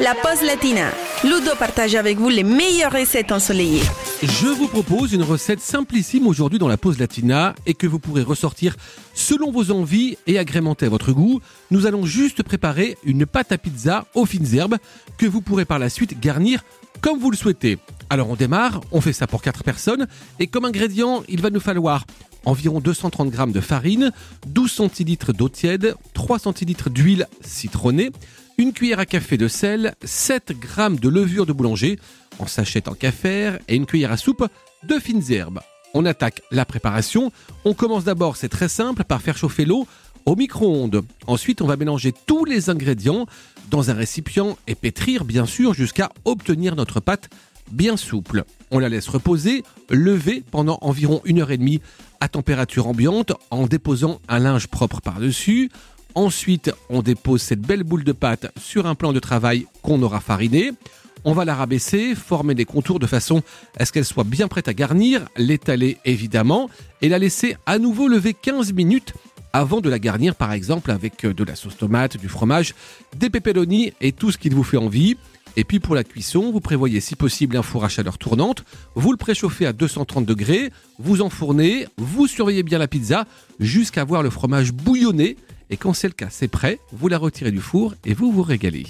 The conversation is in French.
la pause latina. Ludo partage avec vous les meilleures recettes ensoleillées. Je vous propose une recette simplissime aujourd'hui dans la pause latina et que vous pourrez ressortir selon vos envies et agrémenter à votre goût. Nous allons juste préparer une pâte à pizza aux fines herbes que vous pourrez par la suite garnir comme vous le souhaitez. Alors on démarre, on fait ça pour 4 personnes et comme ingrédient, il va nous falloir environ 230 g de farine, 12 centilitres d'eau tiède, 3 centilitres d'huile citronnée, une cuillère à café de sel, 7 g de levure de boulanger en sachet en café et une cuillère à soupe de fines herbes. On attaque la préparation. On commence d'abord, c'est très simple, par faire chauffer l'eau au micro-ondes. Ensuite, on va mélanger tous les ingrédients dans un récipient et pétrir bien sûr jusqu'à obtenir notre pâte bien souple. On la laisse reposer, lever pendant environ une heure et demie à température ambiante en déposant un linge propre par-dessus. Ensuite, on dépose cette belle boule de pâte sur un plan de travail qu'on aura fariné. On va la rabaisser, former des contours de façon à ce qu'elle soit bien prête à garnir, l'étaler évidemment, et la laisser à nouveau lever 15 minutes avant de la garnir par exemple avec de la sauce tomate, du fromage, des pepperoni et tout ce qu'il vous fait envie. Et puis pour la cuisson, vous prévoyez si possible un four à chaleur tournante, vous le préchauffez à 230 degrés, vous enfournez, vous surveillez bien la pizza jusqu'à voir le fromage bouillonner. Et quand c'est le cas, c'est prêt, vous la retirez du four et vous vous régalez.